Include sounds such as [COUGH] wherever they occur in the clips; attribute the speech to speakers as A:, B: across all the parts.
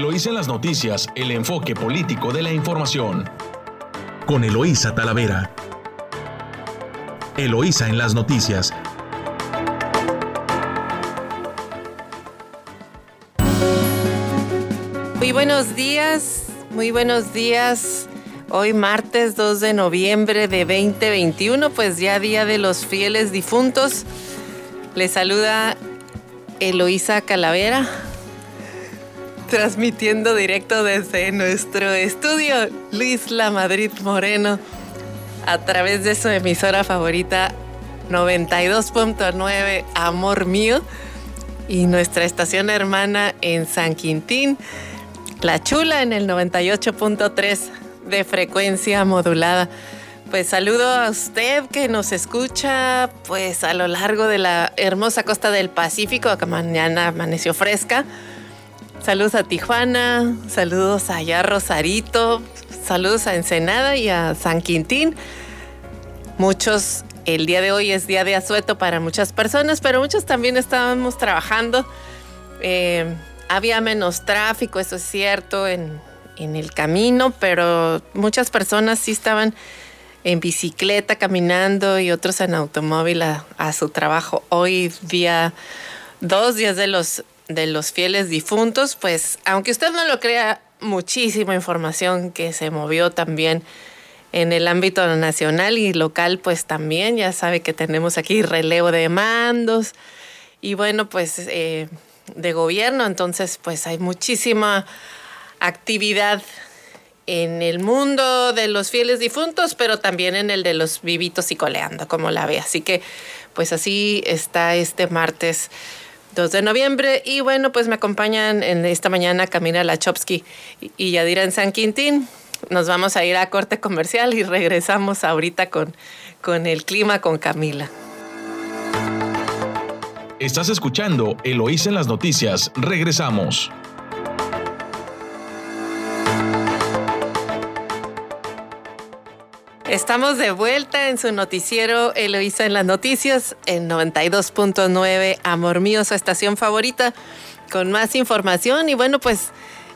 A: Eloísa en las noticias, el enfoque político de la información. Con Eloísa Talavera. Eloísa en las noticias.
B: Muy buenos días, muy buenos días. Hoy martes 2 de noviembre de 2021, pues ya día de los fieles difuntos. Les saluda Eloísa Calavera transmitiendo directo desde nuestro estudio Luis La Madrid Moreno a través de su emisora favorita 92.9 Amor Mío y nuestra estación hermana en San Quintín, La Chula en el 98.3 de frecuencia modulada. Pues saludo a usted que nos escucha pues a lo largo de la hermosa costa del Pacífico, que mañana amaneció fresca Saludos a Tijuana, saludos allá a Rosarito, saludos a Ensenada y a San Quintín. Muchos, el día de hoy es día de asueto para muchas personas, pero muchos también estábamos trabajando. Eh, había menos tráfico, eso es cierto, en, el camino, pero muchas personas sí estaban en bicicleta caminando y otros en automóvil a, a su trabajo. Hoy día, dos días de los de los fieles difuntos, pues aunque usted no lo crea, muchísima información que se movió también en el ámbito nacional y local, pues también ya sabe que tenemos aquí relevo de mandos y bueno, pues eh, de gobierno, entonces pues hay muchísima actividad en el mundo de los fieles difuntos, pero también en el de los vivitos y coleando, como la ve. Así que pues así está este martes 2 de noviembre. Y bueno, pues me acompañan en esta mañana Camila Lachowski y Yadira en San Quintín. Nos vamos a ir a corte comercial y regresamos ahorita con, con el clima con Camila.
A: Estás escuchando Eloís en las noticias. Regresamos.
B: Estamos de vuelta en su noticiero Eloísa en las noticias en 92.9 Amor Mío, su estación favorita, con más información. Y bueno, pues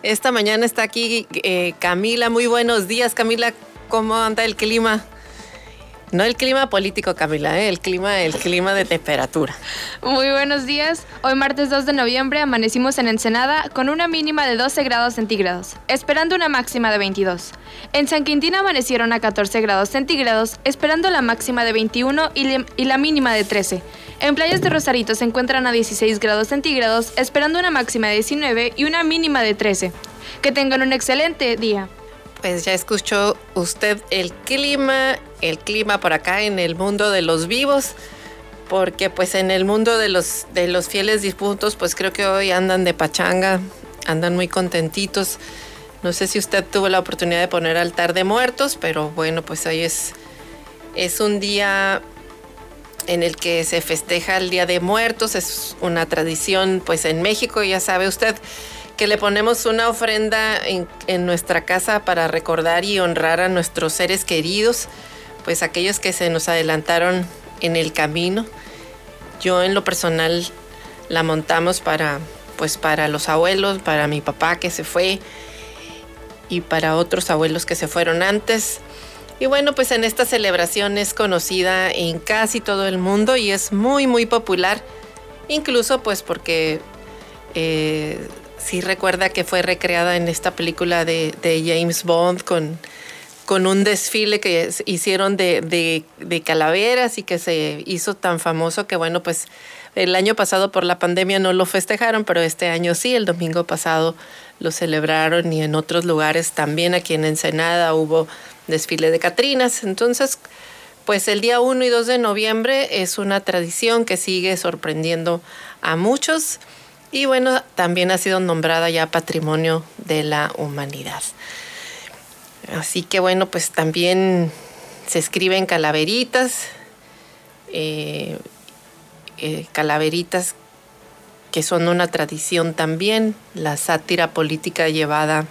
B: esta mañana está aquí eh, Camila. Muy buenos días, Camila. ¿Cómo anda el clima? No el clima político, Camila, ¿eh? el clima, el clima de temperatura.
C: Muy buenos días. Hoy martes 2 de noviembre amanecimos en Ensenada con una mínima de 12 grados centígrados, esperando una máxima de 22. En San Quintín amanecieron a 14 grados centígrados, esperando la máxima de 21 y, y la mínima de 13. En playas de Rosarito se encuentran a 16 grados centígrados, esperando una máxima de 19 y una mínima de 13. Que tengan un excelente día
B: pues ya escuchó usted el clima, el clima por acá en el mundo de los vivos, porque pues en el mundo de los, de los fieles difuntos, pues creo que hoy andan de pachanga, andan muy contentitos. No sé si usted tuvo la oportunidad de poner altar de muertos, pero bueno, pues hoy es, es un día en el que se festeja el Día de Muertos, es una tradición pues en México, ya sabe usted que le ponemos una ofrenda en, nuestra casa para recordar y honrar a nuestros seres queridos, pues aquellos que se nos adelantaron en el camino. Yo en lo personal la montamos para pues para los abuelos, para mi papá que se fue y para otros abuelos que se fueron antes. Y bueno, pues en esta celebración es conocida en casi todo el mundo y es muy muy popular, incluso pues porque eh, sí recuerda que fue recreada en esta película de, James Bond con, con un desfile que hicieron de, calaveras y que se hizo tan famoso que bueno, pues el año pasado por la pandemia no lo festejaron, pero este año sí, el domingo pasado lo celebraron y en otros lugares también, aquí en Ensenada hubo desfile de Catrinas. Entonces, pues el día 1 y 2 de noviembre es una tradición que sigue sorprendiendo a muchos. Y bueno, también ha sido nombrada ya Patrimonio de la Humanidad. Así que bueno, pues también se escriben calaveritas, eh, eh, calaveritas que son una tradición también, la sátira política llevada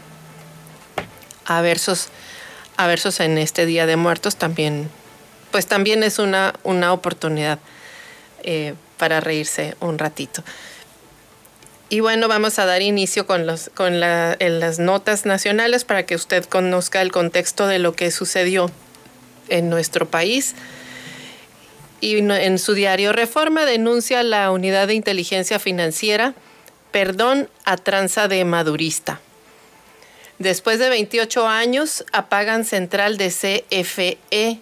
B: a versos, a versos en este Día de Muertos también, pues también es una, una oportunidad eh, para reírse un ratito. Y bueno, vamos a dar inicio con, los, con las notas nacionales para que usted conozca el contexto de lo que sucedió en nuestro país. Y en su diario Reforma denuncia la unidad de inteligencia financiera, perdón a tranza de madurista. Después de 28 años, apagan central de CFE.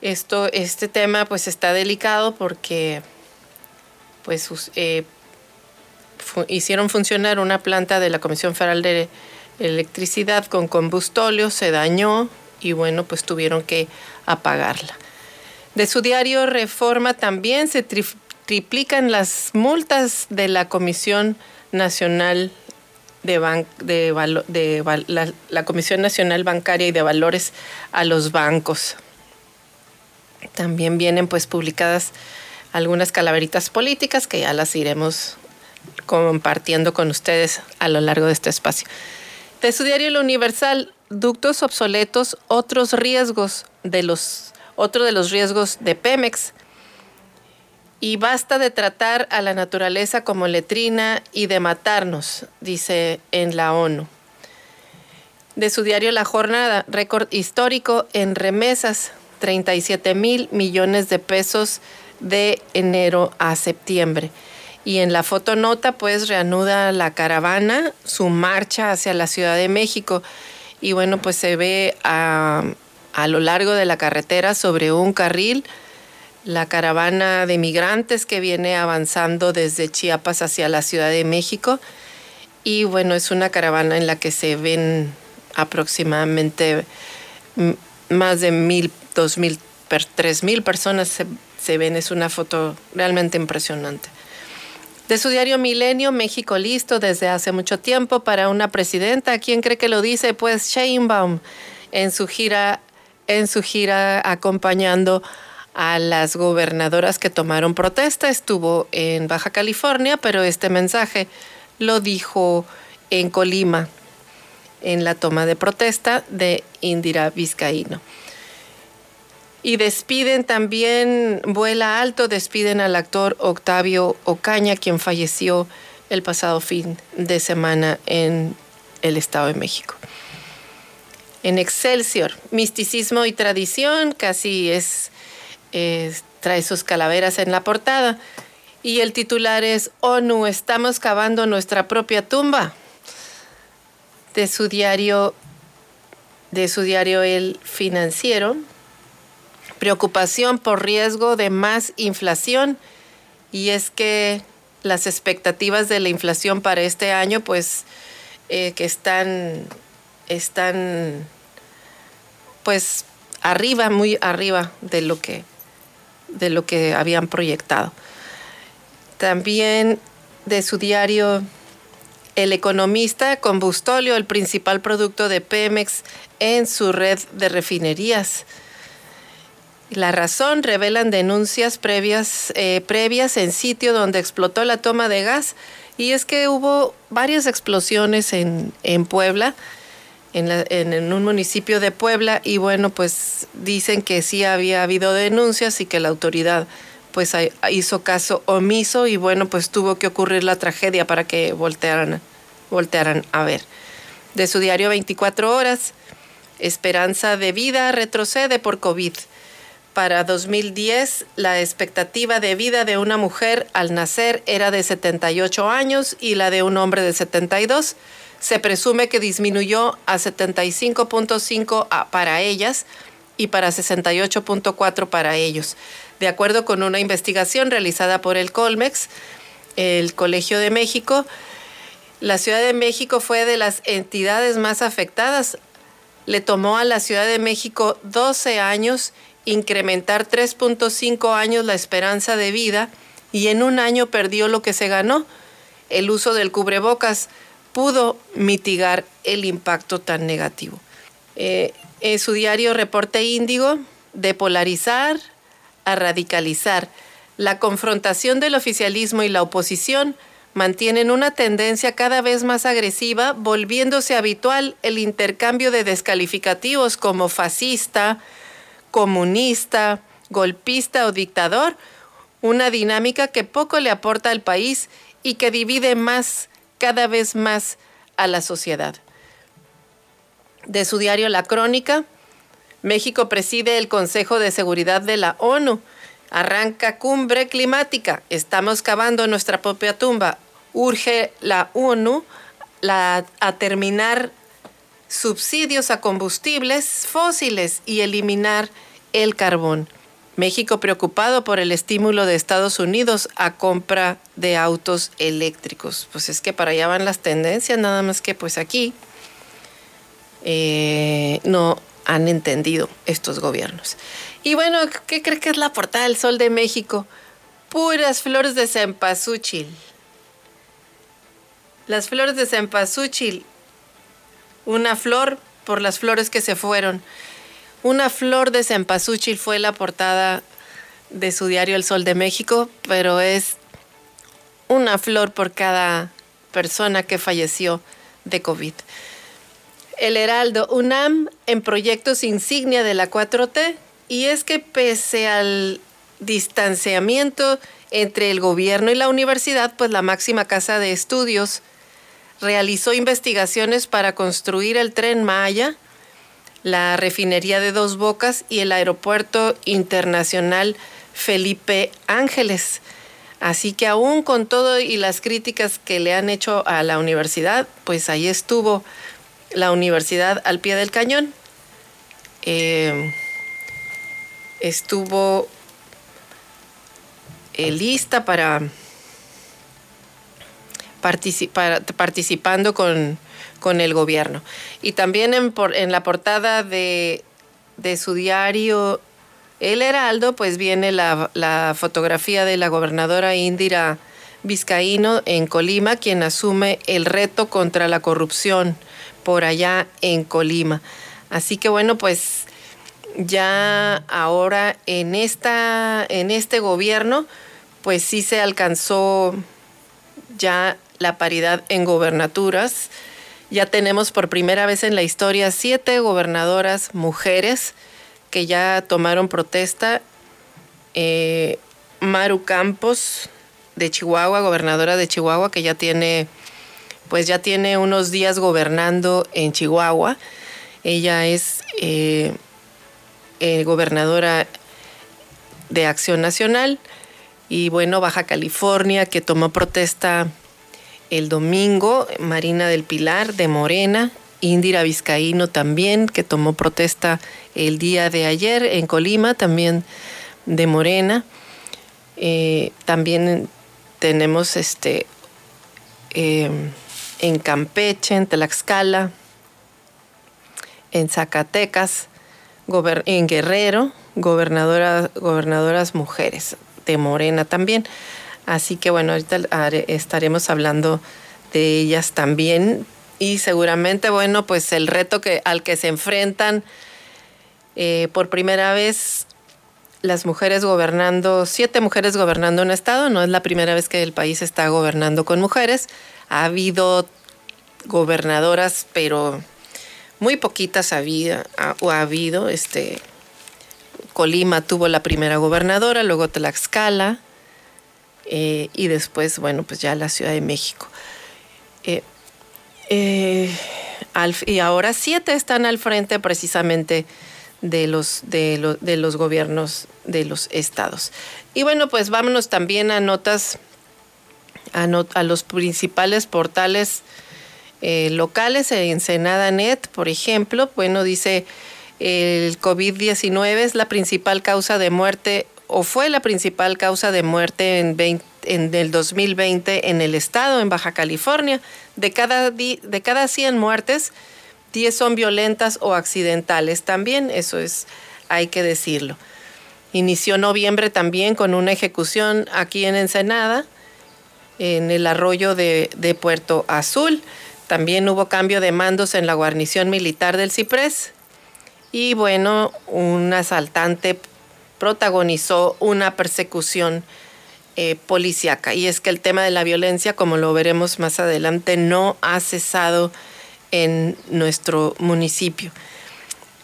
B: Esto, este tema pues está delicado porque pues eh, hicieron funcionar una planta de la Comisión Federal de Electricidad con combustóleo, se dañó y bueno, pues tuvieron que apagarla. De su diario Reforma también se triplican las multas de la Comisión Nacional de, de, la Comisión Nacional Bancaria y de Valores a los bancos. También vienen pues publicadas algunas calaveritas políticas que ya las iremos compartiendo con ustedes a lo largo de este espacio. De su diario El Universal, ductos obsoletos, otros riesgos de los, otro de los riesgos de Pemex. Y basta de tratar a la naturaleza como letrina y de matarnos, dice en la ONU. De su diario La Jornada, récord histórico en remesas, 37 mil millones de pesos de enero a septiembre. Y en la fotonota, pues reanuda la caravana su marcha hacia la Ciudad de México. Y bueno, pues se ve a, a lo largo de la carretera sobre un carril la caravana de migrantes que viene avanzando desde Chiapas hacia la Ciudad de México. Y bueno, es una caravana en la que se ven aproximadamente más de mil, dos mil, tres mil personas se, se ven. Es una foto realmente impresionante. De su diario Milenio, México listo desde hace mucho tiempo para una presidenta. ¿Quién cree que lo dice? Pues Sheinbaum en su gira, en su gira acompañando a las gobernadoras que tomaron protesta. Estuvo en Baja California, pero este mensaje lo dijo en Colima en la toma de protesta de Indira Vizcaíno. Y despiden también, vuela alto, despiden al actor Octavio Ocaña, quien falleció el pasado fin de semana en el Estado de México. En Excelsior, misticismo y tradición, casi es, trae sus calaveras en la portada. Y el titular es ONU, estamos cavando nuestra propia tumba. De su diario, de su diario El Financiero, preocupación por riesgo de más inflación. Y es que las expectativas de la inflación para este año pues eh, que están están pues arriba muy arriba de lo que de lo que habían proyectado. También de su diario el economista combustóleo el principal producto de Pemex en su red de refinerías la razón revelan denuncias previas, eh, previas en sitio donde explotó la toma de gas y es que hubo varias explosiones en, Puebla, en, un municipio de Puebla y bueno, pues dicen que sí había habido denuncias y que la autoridad pues hizo caso omiso y bueno, pues tuvo que ocurrir la tragedia para que voltearan, voltearan a ver. De su diario 24 horas, esperanza de vida retrocede por COVID para 2010 la expectativa de vida de una mujer al nacer era de 78 años y la de un hombre de 72. Se presume que disminuyó a 75.5 para ellas y para 68.4 para ellos. De acuerdo con una investigación realizada por el Colmex, el Colegio de México, la Ciudad de México fue de las entidades más afectadas. Le tomó a la Ciudad de México 12 años incrementar 3.5 años la esperanza de vida y en un año perdió lo que se ganó. El uso del cubrebocas pudo mitigar el impacto tan negativo. Eh, en su diario Reporte Índigo, de polarizar a radicalizar, la confrontación del oficialismo y la oposición mantienen una tendencia cada vez más agresiva, volviéndose habitual el intercambio de descalificativos como fascista, comunista, golpista o dictador, una dinámica que poco le aporta al país y que divide más, cada vez más, a la sociedad. De su diario La Crónica, México preside el Consejo de Seguridad de la ONU. Arranca cumbre climática. Estamos cavando nuestra propia tumba. Urge la ONU a terminar subsidios a combustibles fósiles y eliminar el carbón. México preocupado por el estímulo de Estados Unidos a compra de autos eléctricos. Pues es que para allá van las tendencias, nada más que pues aquí eh, no han entendido estos gobiernos. Y bueno, ¿qué cree que es la portada del Sol de México? Puras flores de cempasúchil. Las flores de cempasúchil. Una flor por las flores que se fueron. Una flor de cempasúchil fue la portada de su diario El Sol de México, pero es una flor por cada persona que falleció de COVID. El Heraldo, UNAM en proyectos insignia de la 4T, y es que pese al distanciamiento entre el gobierno y la universidad, pues la máxima casa de estudios realizó investigaciones para construir el tren Maya, la refinería de Dos Bocas y el aeropuerto internacional Felipe Ángeles. Así que aún con todo y las críticas que le han hecho a la universidad, pues ahí estuvo la universidad al pie del cañón. Eh, estuvo eh, lista para participar, participando con, con el gobierno. Y también en, en la portada de, de, su diario El Heraldo, pues viene la, la, fotografía de la gobernadora Indira Vizcaíno en Colima, quien asume el reto contra la corrupción por allá en Colima. Así que bueno, pues ya ahora en, esta, en este gobierno, pues sí se alcanzó ya la paridad en gobernaturas ya tenemos por primera vez en la historia siete gobernadoras mujeres que ya tomaron protesta. Eh, Maru Campos de Chihuahua, gobernadora de Chihuahua, que ya tiene, pues ya tiene unos días gobernando en Chihuahua. Ella es eh, eh, gobernadora de Acción Nacional y bueno, Baja California, que tomó protesta el domingo, Marina del Pilar de Morena, Indira Vizcaíno también, que tomó protesta el día de ayer en Colima, también de Morena. Eh, también tenemos este em, en Campeche, en Tlaxcala, en Zacatecas, en Guerrero, gobernadoras mujeres de Morena también. Así que bueno, ahorita estaremos hablando de ellas también. Y seguramente, bueno, pues el reto que, al que se enfrentan eh, por primera vez las mujeres gobernando, siete mujeres gobernando un estado, no es la primera vez que el país está gobernando con mujeres, ha habido gobernadoras, pero muy poquitas había, o ha habido, este, Colima tuvo la primera gobernadora, luego Tlaxcala, eh, y después, bueno, pues ya la Ciudad de México. Eh, eh, y ahora siete están al frente precisamente de los, de, de los gobiernos de los estados. Y bueno, pues vámonos también a notas, a, los principales portales locales, en Net, por ejemplo, bueno, dice el COVID-19 es la principal causa de muerte o fue la principal causa de muerte en, en el 2020 en el estado, en Baja California. De cada, de cada 100 muertes, 10 son violentas o accidentales también, eso es, hay que decirlo. Inició noviembre también con una ejecución aquí en Ensenada, en el arroyo de, de Puerto Azul. También hubo cambio de mandos en la guarnición militar del Ciprés. Y bueno, un asaltante protagonizó una persecución eh, policíaca. Y es que el tema de la violencia, como lo veremos más adelante, no ha cesado en nuestro municipio.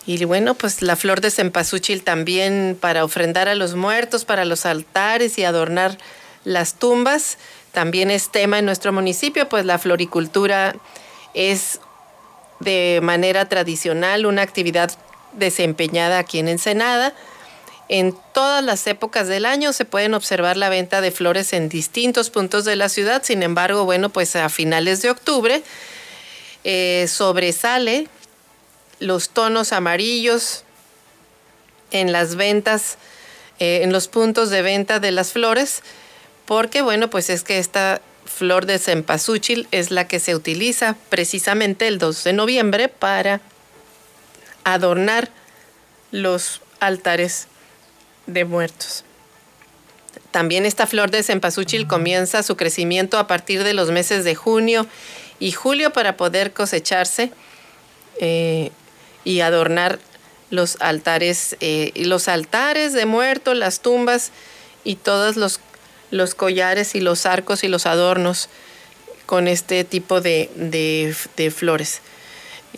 B: Y bueno, pues la flor de cempasúchil también para ofrendar a los muertos, para los altares y adornar las tumbas. También es tema en nuestro municipio, pues la floricultura es de manera tradicional una actividad desempeñada aquí en Ensenada. En todas las épocas del año se pueden observar la venta de flores en distintos puntos de la ciudad. Sin embargo, bueno, pues a finales de octubre eh, sobresale los tonos amarillos en las ventas, eh, en los puntos de venta de las flores, porque bueno, pues es que esta flor de cempasúchil es la que se utiliza precisamente el 2 de noviembre para adornar los altares de muertos. También esta flor de cempasúchil comienza su crecimiento a partir de los meses de junio y julio para poder cosecharse eh, y adornar los altares, eh, los altares de muertos, las tumbas y todos los, los, collares y los arcos y los adornos con este tipo de, de, flores.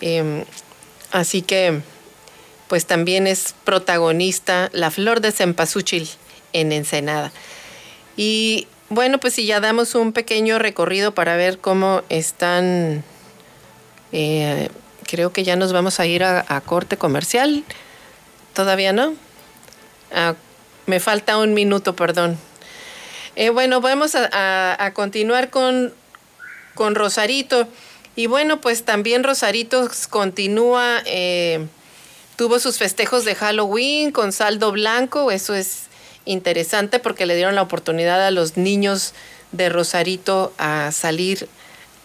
B: Em, así que, pues también es protagonista la flor de cempasúchil en Ensenada. Y bueno, pues si ya damos un pequeño recorrido para ver cómo están eh, creo que ya nos vamos a ir a, corte comercial. ¿Todavía no? Ah, me falta un minuto, perdón. Eh, bueno, vamos a, continuar con, con, Rosarito. Y bueno, pues también Rosarito continúa, eh, tuvo sus festejos de Halloween con saldo blanco. Eso es interesante porque le dieron la oportunidad a los niños de Rosarito a salir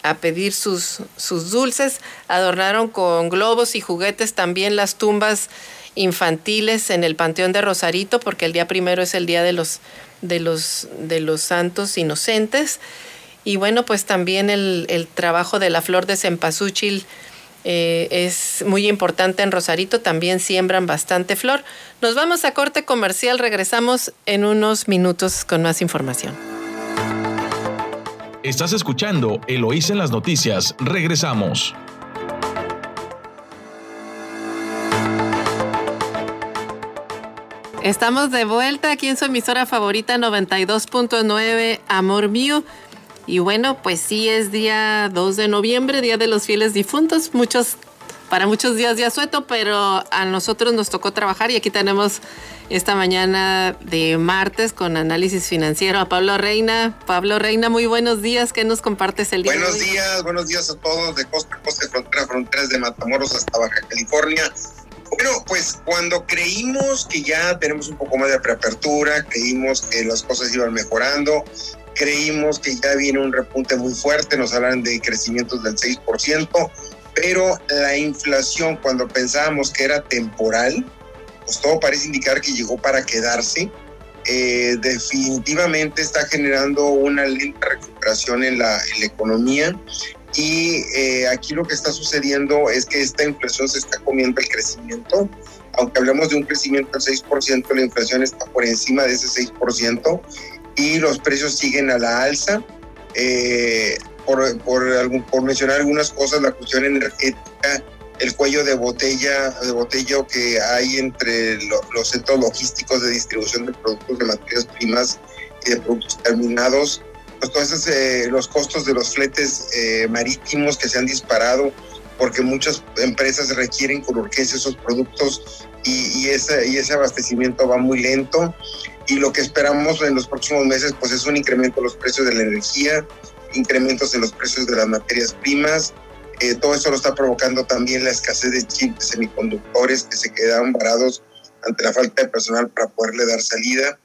B: a pedir sus, sus dulces. Adornaron con globos y juguetes también las tumbas infantiles en el Panteón de Rosarito, porque el día primero es el día de los, de los, de los santos inocentes. Y bueno, pues también el, trabajo de la flor de cempasúchil eh, es muy importante en Rosarito, también siembran bastante flor. Nos vamos a corte comercial, regresamos en unos minutos con más información.
A: Estás escuchando Eloísa en las noticias. Regresamos.
B: Estamos de vuelta aquí en su emisora favorita 92.9, Amor Mío. Y bueno, pues sí es día 2 de noviembre, Día de los Fieles Difuntos. Muchos, para muchos días de asueto, pero a nosotros nos tocó trabajar y aquí tenemos esta mañana de martes con análisis financiero a Pablo Reina. Pablo Reina, muy buenos días. ¿Qué nos compartes el día
D: Buenos días, buenos días a todos de costa a costa, de frontera a frontera, de Matamoros hasta Baja California. Bueno, pues cuando creímos que ya tenemos un poco más de preapertura, creímos que las cosas iban mejorando, creímos que ya viene un repunte muy fuerte, nos hablan de crecimientos del 6%, pero la inflación cuando pensábamos que era temporal, pues todo parece indicar que llegó para quedarse. Eh, definitivamente está generando una lenta recuperación en la, economía y eh, aquí lo que está sucediendo es que esta inflación se está comiendo el crecimiento. Aunque hablemos de un crecimiento del 6%, la inflación está por encima de ese 6% y los precios siguen a la alza. Eh, por, por, por mencionar algunas cosas, la cuestión energética el cuello de botella, de botella que hay entre los centros logísticos de distribución de productos de materias primas y de productos terminados, pues eh, los costos de los fletes eh, marítimos que se han disparado porque muchas empresas requieren con urgencia esos productos y, ese, y ese abastecimiento va muy lento y lo que esperamos en los próximos meses pues es un incremento en los precios de la energía, incrementos en los precios de las materias primas, eh, todo esto lo está provocando también la escasez de chips, de semiconductores que se quedan varados ante la falta de personal para poderle dar salida,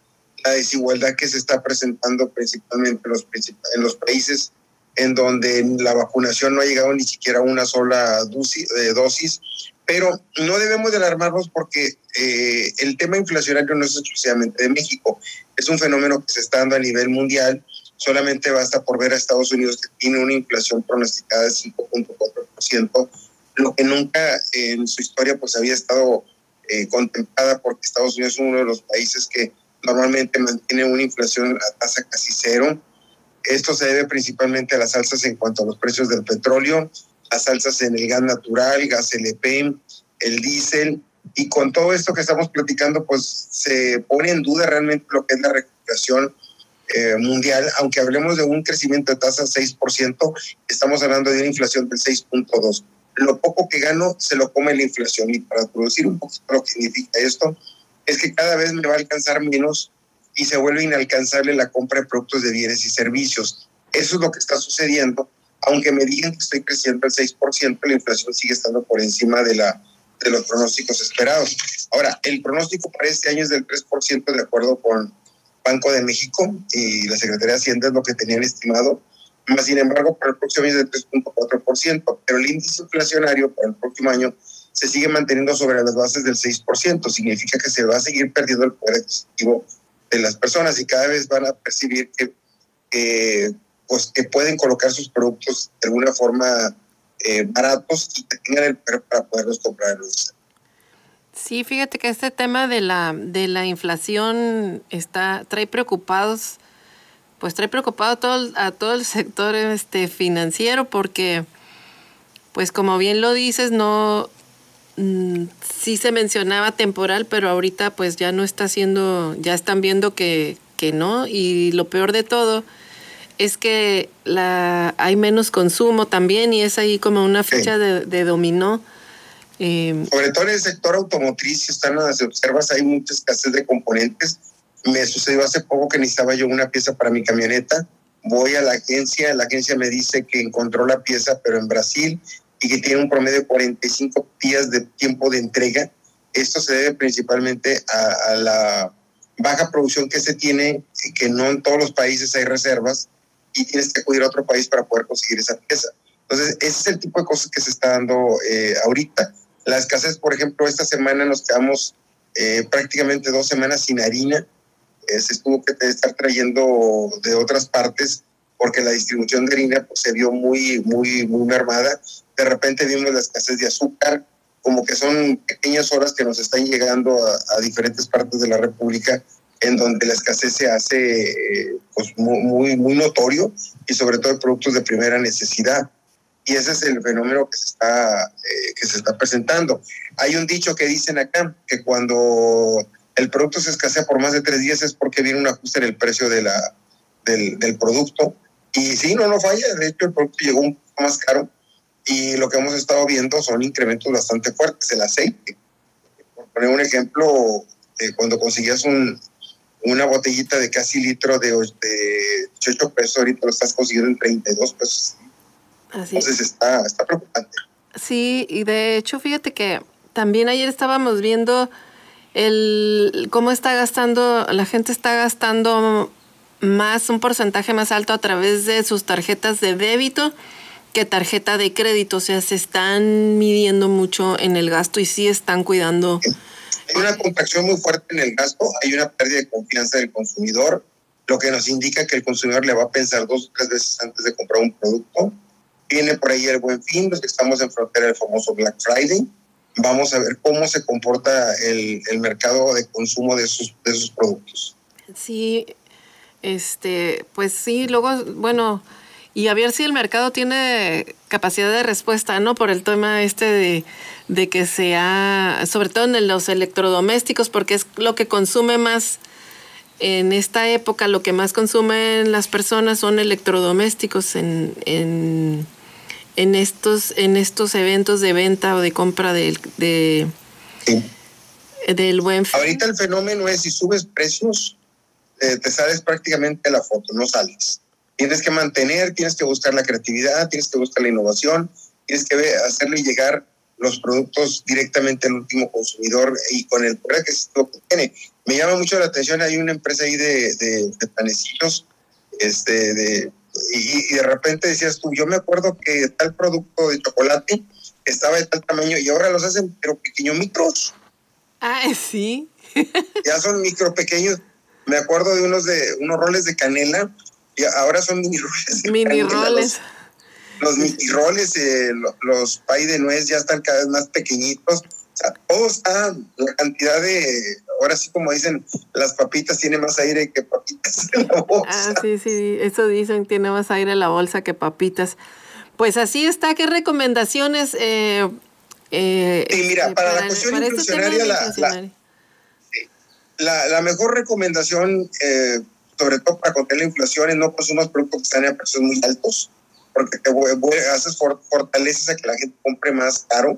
D: la desigualdad que se está presentando principalmente en los, en los países en donde la vacunación no ha llegado ni siquiera a una sola eh, dosis pero no debemos de alarmarnos porque eh, el tema inflacionario no es exclusivamente de México, es un fenómeno que se está dando a nivel mundial. Solamente basta por ver a Estados Unidos que tiene una inflación pronosticada de 5.4%, lo que nunca en su historia pues había estado eh, contemplada porque Estados Unidos es uno de los países que normalmente mantiene una inflación a tasa casi cero. Esto se debe principalmente a las alzas en cuanto a los precios del petróleo, las alzas en el gas natural, gas LP, el diésel Y con todo esto que estamos platicando, pues se pone en duda realmente lo que es la recuperación eh, mundial. Aunque hablemos de un crecimiento de tasa 6%, estamos hablando de una inflación del 6.2%. Lo poco que gano se lo come la inflación. Y para producir un poquito lo que significa esto, es que cada vez me va a alcanzar menos y se vuelve inalcanzable la compra de productos de bienes y servicios. Eso es lo que está sucediendo. Aunque me digan que estoy creciendo al 6%, la inflación sigue estando por encima de, la, de los pronósticos esperados. Ahora, el pronóstico para este año es del 3%, de acuerdo con Banco de México y la Secretaría de Hacienda, es lo que tenían estimado. Más sin embargo, para el próximo año es del 3.4%, pero el índice inflacionario para el próximo año se sigue manteniendo sobre las bases del 6%. Significa que se va a seguir perdiendo el poder adquisitivo de las personas y cada vez van a percibir que, pues, que pueden colocar sus productos de alguna forma eh, baratos y que tengan el poder para poderlos comprar.
B: Sí, fíjate que este tema de la, de la inflación está, trae preocupados, pues trae preocupado a todo, a todo el [LAUGHS] sector este, financiero porque, pues como bien lo dices, no, Mm, sí se mencionaba temporal, pero ahorita pues ya no está siendo, ya están viendo que, que no. Y lo peor de todo es que la, hay menos consumo también y es ahí como una fecha de, dominó.
D: Eh, Sobre todo en el sector automotriz, si están las observas, hay mucha escasez de componentes. Me sucedió hace poco que necesitaba yo una pieza para mi camioneta. Voy a la agencia, la agencia me dice que encontró la pieza, pero en Brasil, y que tiene un promedio de 45 días de tiempo de entrega. Esto se debe principalmente a, la baja producción que se tiene, que no en todos los países hay reservas y tienes que acudir a otro país para poder conseguir esa pieza. Entonces, ese es el tipo de cosas que se está dando eh, ahorita. La escasez, por ejemplo, esta semana nos quedamos eh, prácticamente dos semanas sin harina. Eh, se tuvo que estar trayendo de otras partes porque la distribución de harina pues, se vio muy, muy, muy mermada de repente vimos la escasez de azúcar, como que son pequeñas horas que nos están llegando a, diferentes partes de la República en donde la escasez se hace eh, pues, muy, muy notorio y sobre todo productos de primera necesidad. Y ese es el fenómeno que se, está, eh, que se está presentando. Hay un dicho que dicen acá, que cuando el producto se escasea por más de tres días es porque viene un ajuste en el precio de la, del, del producto. Y sí, no, no falla. De hecho, el producto llegó un poco más caro y lo que hemos estado viendo son incrementos bastante fuertes. El aceite, por poner un ejemplo, eh, cuando conseguías un, una botellita de casi litro de, de 18 pesos, ahorita lo estás consiguiendo en 32 pesos. Entonces está, está preocupante.
B: Sí, y de hecho, fíjate que también ayer estábamos viendo el cómo está gastando, la gente está gastando más, un porcentaje más alto a través de sus tarjetas de débito que tarjeta de crédito, o sea, se están midiendo mucho en el gasto y sí están cuidando.
D: Hay una contracción muy fuerte en el gasto, hay una pérdida de confianza del consumidor, lo que nos indica que el consumidor le va a pensar dos o tres veces antes de comprar un producto. Viene por ahí el buen fin, los que estamos en frontera del famoso Black Friday. Vamos a ver cómo se comporta el, el mercado de consumo de sus, de sus productos.
B: Sí, este, pues sí, luego, bueno, y a ver si el mercado tiene capacidad de respuesta, ¿no? Por el tema este de, de que sea, sobre todo en los electrodomésticos, porque es lo que consume más en esta época, lo que más consumen las personas son electrodomésticos en, en, en estos, en estos eventos de venta o de compra del, de, del buen
D: Ahorita el fenómeno es si subes precios, eh, te sales prácticamente la foto, no sales. Tienes que mantener, tienes que buscar la creatividad, tienes que buscar la innovación, tienes que hacerle llegar los productos directamente al último consumidor y con el poder que tiene. Me llama mucho la atención, hay una empresa ahí de, de, panecillos, este, de, y, de repente decías tú, yo me acuerdo que tal producto de chocolate estaba de tal tamaño y ahora los hacen pero pequeños micros.
B: Ah, [LAUGHS] sí.
D: ya son micro pequeños. Me acuerdo de unos de unos roles de canela y ahora son mini roles.
B: Mini [LAUGHS] roles.
D: Los, mini roles, eh, los, pay de nuez ya están cada vez más pequeñitos. O sea, todo está, la cantidad de, ahora sí como dicen, las papitas tienen más aire que papitas [LAUGHS] en la bolsa.
B: Ah, sí, sí, eso dicen, tiene más aire en la bolsa que papitas. Pues así está, ¿qué recomendaciones? Eh,
D: Eh, sí, mira, este, para, la cuestión este inflacionaria, la, la, mejor recomendación, eh, sobre todo para contener la inflación, es no consumas productos que están a precios muy altos, porque te haces fortaleces a que la gente compre más caro.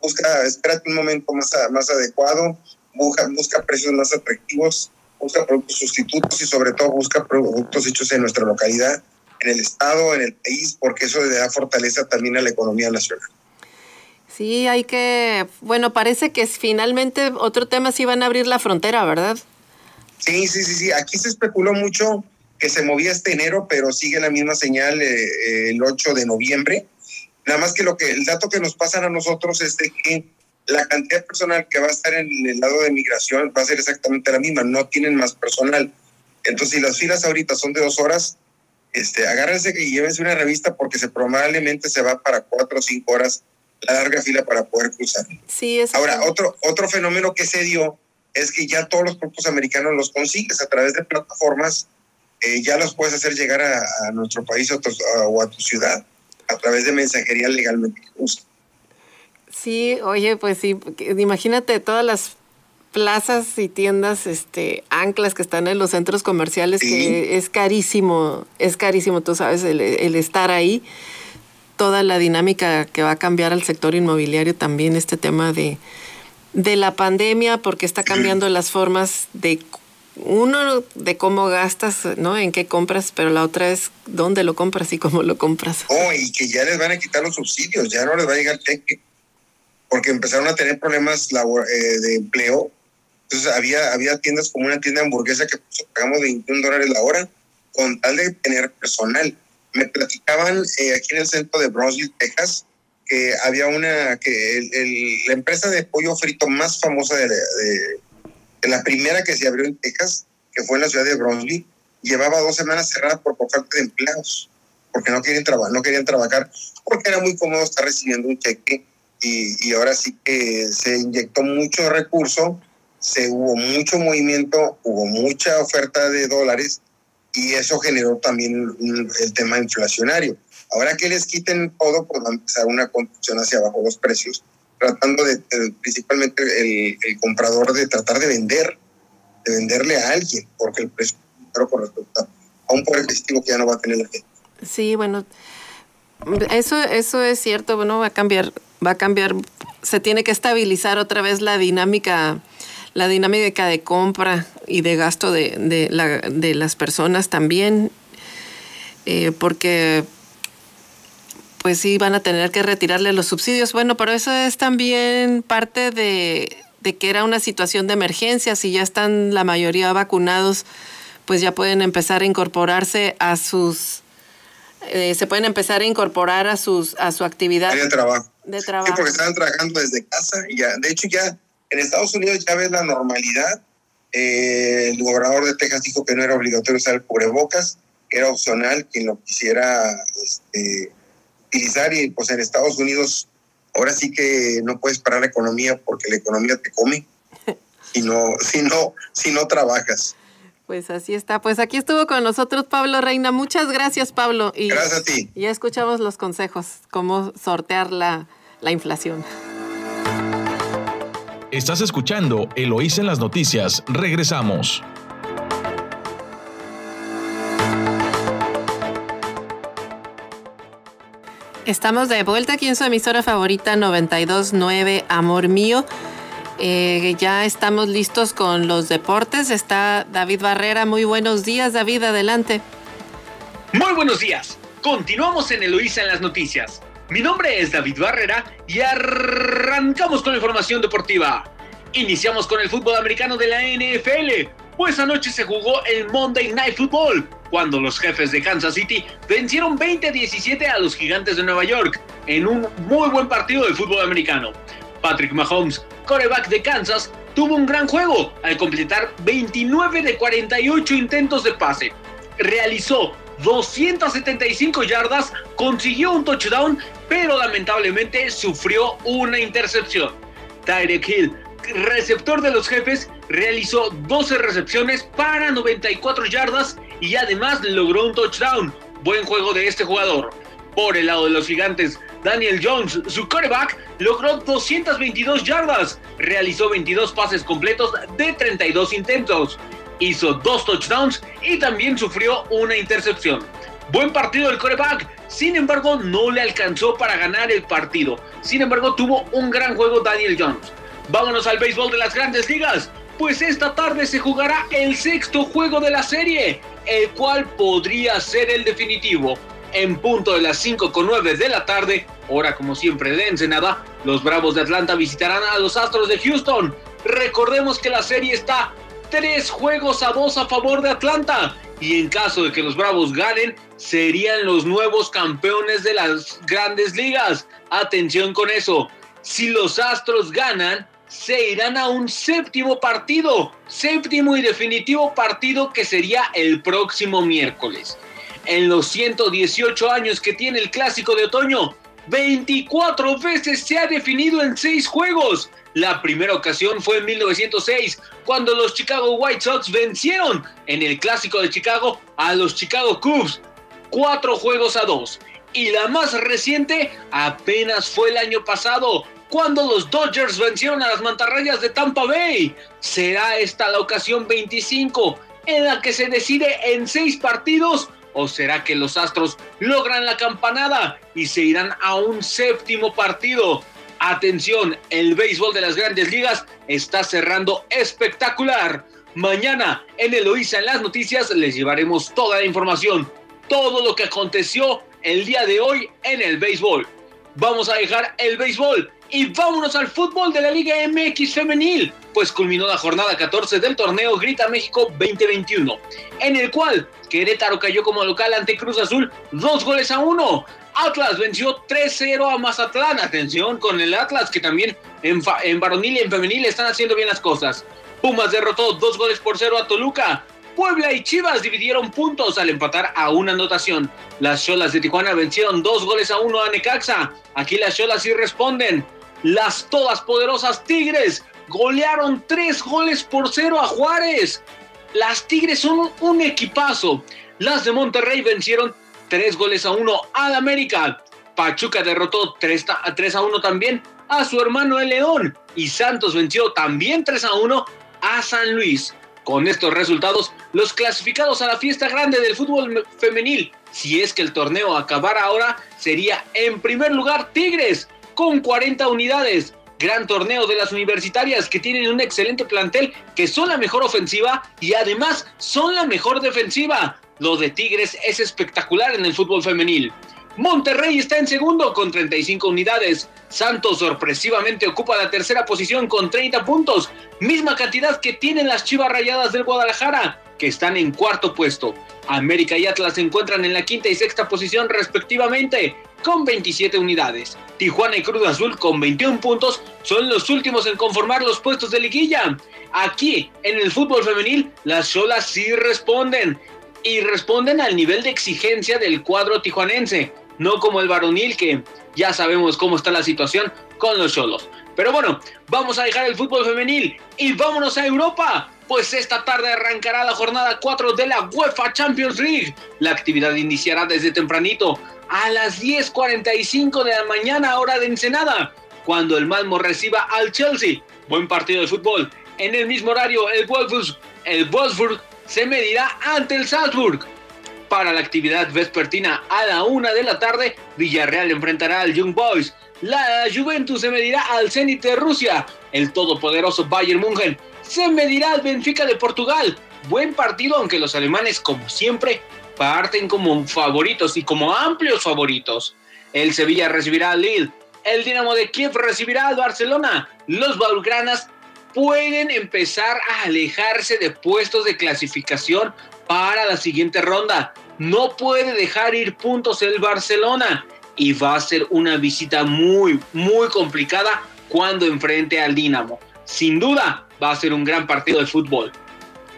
D: Busca, espérate un momento más, más adecuado, busca, busca precios más atractivos, busca productos sustitutos y sobre todo busca productos hechos en nuestra localidad, en el estado, en el país, porque eso le da fortaleza también a la economía nacional.
B: Sí, hay que, bueno, parece que finalmente otro tema sí van a abrir la frontera, ¿verdad?
D: Sí, sí, sí, sí. Aquí se especuló mucho que se movía este enero, pero sigue la misma señal eh, el 8 de noviembre. Nada más que lo que el dato que nos pasan a nosotros es de que la cantidad de personal que va a estar en el lado de migración va a ser exactamente la misma, no tienen más personal. Entonces, si las filas ahorita son de dos horas, este, agárrense y llévense una revista porque se probablemente se va para cuatro o cinco horas la larga fila para poder cruzar.
B: Sí, es
D: Ahora, otro, otro fenómeno que se dio es que ya todos los productos americanos los consigues a través de plataformas, eh, ya los puedes hacer llegar a, nuestro país o a, tu ciudad a través de mensajería legalmente justa.
B: Sí, oye, pues sí, imagínate todas las plazas y tiendas, este, anclas que están en los centros comerciales, que es carísimo, es carísimo, tú sabes, el, el estar ahí toda la dinámica que va a cambiar al sector inmobiliario también este tema de, de la pandemia, porque está cambiando las formas de uno de cómo gastas, ¿no? En qué compras, pero la otra es dónde lo compras y cómo lo compras.
D: Oh, y que ya les van a quitar los subsidios, ya no les va a llegar cheque, porque empezaron a tener problemas eh, de empleo. Entonces había, había tiendas como una tienda hamburguesa que pues, pagamos 21 dólares la hora con tal de tener personal me platicaban eh, aquí en el centro de Brownsville, Texas, que había una, que la empresa de pollo frito más famosa de, la primera que se abrió en Texas, que fue en la ciudad de Brownsville, llevaba dos semanas cerrada por, falta de empleados, porque no querían, trabajar, no querían trabajar, porque era muy cómodo estar recibiendo un cheque y, y ahora sí que se inyectó mucho recurso, se hubo mucho movimiento, hubo mucha oferta de dólares y eso generó también el tema inflacionario. Ahora que les quiten todo, pues va a empezar una construcción hacia abajo los precios, tratando de, principalmente el, comprador de tratar de vender, de venderle a alguien, porque el precio por respecto a un poder adquisitivo que ya no va a tener la gente.
B: Sí, bueno, eso, eso es cierto, bueno, va a cambiar, va a cambiar, se tiene que estabilizar otra vez la dinámica la dinámica de compra y de gasto de, de, de las personas también, eh, porque pues sí van a tener que retirarle los subsidios. Bueno, pero eso es también parte de, de que era una situación de emergencia. Si ya están la mayoría vacunados, pues ya pueden empezar a incorporarse a sus eh, se pueden empezar a incorporar a sus a su actividad
D: de trabajo. De trabajo. Sí, porque están trabajando desde casa y ya, de hecho ya en Estados Unidos ya ves la normalidad. Eh, el gobernador de Texas dijo que no era obligatorio usar el cubrebocas, que era opcional quien lo quisiera este, utilizar. Y pues en Estados Unidos ahora sí que no puedes parar la economía porque la economía te come [LAUGHS] si no, si no, si no trabajas.
B: Pues así está. Pues aquí estuvo con nosotros Pablo Reina. Muchas gracias, Pablo.
D: Y gracias a ti.
B: Ya escuchamos los consejos, cómo sortear la, la inflación.
A: Estás escuchando Eloís en las noticias. Regresamos.
B: Estamos de vuelta aquí en su emisora favorita 929 Amor Mío. Eh, ya estamos listos con los deportes. Está David Barrera. Muy buenos días, David. Adelante.
E: Muy buenos días. Continuamos en Eloísa en las noticias. Mi nombre es David Barrera y arrancamos con la información deportiva. Iniciamos con el fútbol americano de la NFL, pues anoche se jugó el Monday Night Football, cuando los jefes de Kansas City vencieron 20-17 a los gigantes de Nueva York, en un muy buen partido de fútbol americano. Patrick Mahomes, coreback de Kansas, tuvo un gran juego al completar 29 de 48 intentos de pase. Realizó 275 yardas, consiguió un touchdown, pero lamentablemente sufrió una intercepción. Tyreek Hill, receptor de los jefes, realizó 12 recepciones para 94 yardas y además logró un touchdown. Buen juego de este jugador. Por el lado de los gigantes, Daniel Jones, su quarterback, logró 222 yardas, realizó 22 pases completos de 32 intentos, hizo dos touchdowns y también sufrió una intercepción. Buen partido del coreback, sin embargo no le alcanzó para ganar el partido. Sin embargo tuvo un gran juego Daniel Jones. Vámonos al béisbol de las grandes ligas, pues esta tarde se jugará el sexto juego de la serie, el cual podría ser el definitivo. En punto de las 5 con 9 de la tarde, hora como siempre de Ensenada, los Bravos de Atlanta visitarán a los Astros de Houston. Recordemos que la serie está tres juegos a dos a favor de Atlanta y en caso de que los Bravos ganen, serían los nuevos campeones de las grandes ligas. Atención con eso. Si los Astros ganan, se irán a un séptimo partido, séptimo y definitivo partido que sería el próximo miércoles. En los 118 años que tiene el clásico de otoño, 24 veces se ha definido en seis juegos. La primera ocasión fue en 1906, cuando los Chicago White Sox vencieron en el clásico de Chicago a los Chicago Cubs, cuatro juegos a dos. Y la más reciente apenas fue el año pasado, cuando los Dodgers vencieron a las mantarrayas de Tampa Bay. Será esta la ocasión 25 en la que se decide en seis partidos ¿O será que los Astros logran la campanada y se irán a un séptimo partido? Atención, el béisbol de las grandes ligas está cerrando espectacular. Mañana en Eloísa en las noticias les llevaremos toda la información, todo lo que aconteció el día de hoy en el béisbol. Vamos a dejar el béisbol y vámonos al fútbol de la Liga MX femenil, pues culminó la jornada 14 del torneo Grita México 2021, en el cual Querétaro cayó como local ante Cruz Azul dos goles a uno. Atlas venció 3-0 a Mazatlán. Atención con el Atlas que también en, varonil y en femenil están haciendo bien las cosas. Pumas derrotó dos goles por cero a Toluca. Puebla y Chivas dividieron puntos al empatar a una anotación. Las Cholas de Tijuana vencieron dos goles a uno a Necaxa. Aquí las Cholas sí responden. Las todas poderosas Tigres golearon tres goles por cero a Juárez. Las Tigres son un equipazo. Las de Monterrey vencieron tres goles a uno al América. Pachuca derrotó 3 a, 3 a 1 también a su hermano el León. Y Santos venció también 3 a 1 a San Luis. Con estos resultados, los clasificados a la fiesta grande del fútbol femenil, si es que el torneo acabara ahora, sería en primer lugar Tigres, con 40 unidades. Gran torneo de las universitarias que tienen un excelente plantel, que son la mejor ofensiva y además son la mejor defensiva. Lo de Tigres es espectacular en el fútbol femenil. Monterrey está en segundo con 35 unidades. Santos sorpresivamente ocupa la tercera posición con 30 puntos, misma cantidad que tienen las Chivas Rayadas del Guadalajara, que están en cuarto puesto. América y Atlas se encuentran en la quinta y sexta posición respectivamente, con 27 unidades. Tijuana y Cruz Azul con 21 puntos son los últimos en conformar los puestos de liguilla. Aquí, en el fútbol femenil, las solas sí responden. Y responden al nivel de exigencia del cuadro tijuanense no como el varonil que ya sabemos cómo está la situación con los solos. Pero bueno, vamos a dejar el fútbol femenil y vámonos a Europa, pues esta tarde arrancará la jornada 4 de la UEFA Champions League. La actividad iniciará desde tempranito a las 10.45 de la mañana hora de Ensenada, cuando el Malmo reciba al Chelsea. Buen partido de fútbol. En el mismo horario, el Wolfsburg, el se medirá ante el Salzburg. Para la actividad vespertina a la una de la tarde, Villarreal enfrentará al Young Boys. La Juventus se medirá al Zenit de Rusia. El todopoderoso Bayern München se medirá al Benfica de Portugal. Buen partido, aunque los alemanes, como siempre, parten como favoritos y como amplios favoritos. El Sevilla recibirá al Lille. El Dinamo de Kiev recibirá al Barcelona. Los Blaugranas pueden empezar a alejarse de puestos de clasificación para la siguiente ronda. No puede dejar ir puntos el Barcelona y va a ser una visita muy, muy complicada cuando enfrente al Dinamo. Sin duda, va a ser un gran partido de fútbol.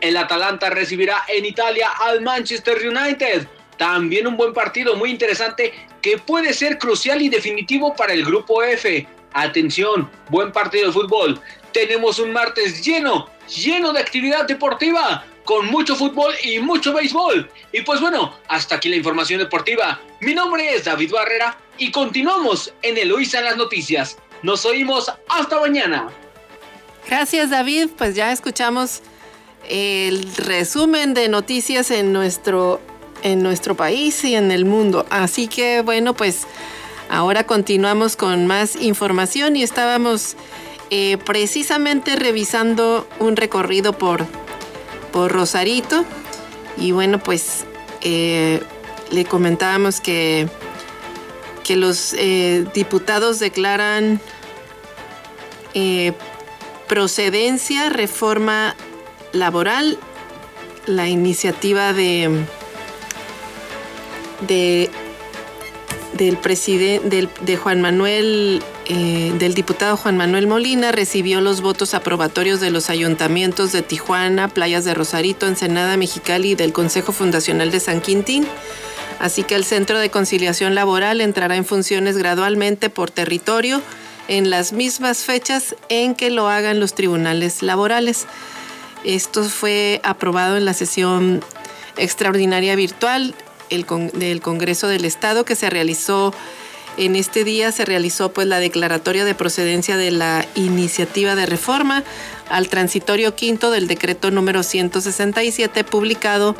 E: El Atalanta recibirá en Italia al Manchester United. También un buen partido muy interesante que puede ser crucial y definitivo para el grupo F. Atención, buen partido de fútbol. Tenemos un martes lleno, lleno de actividad deportiva con mucho fútbol y mucho béisbol. Y pues bueno, hasta aquí la información deportiva. Mi nombre es David Barrera y continuamos en Eloísa en las noticias. Nos oímos hasta mañana.
B: Gracias David, pues ya escuchamos el resumen de noticias en nuestro, en nuestro país y en el mundo. Así que bueno, pues ahora continuamos con más información y estábamos eh, precisamente revisando un recorrido por por Rosarito. Y bueno, pues eh, le comentábamos que, que los eh, diputados declaran procedencia, reforma laboral, la iniciativa de, de del presidente de Juan Manuel eh, del diputado Juan Manuel Molina recibió los votos aprobatorios de los ayuntamientos de Tijuana, Playas de Rosarito, Ensenada, Mexicali y del Consejo Fundacional de San Quintín. Así que el Centro de Conciliación Laboral entrará en funciones gradualmente por territorio en las mismas fechas en que lo hagan los tribunales laborales. Esto fue aprobado en la sesión extraordinaria virtual del Congreso del Estado que se realizó en este día. Se realizó pues la declaratoria de procedencia de la iniciativa de reforma al transitorio quinto del decreto número 167 publicado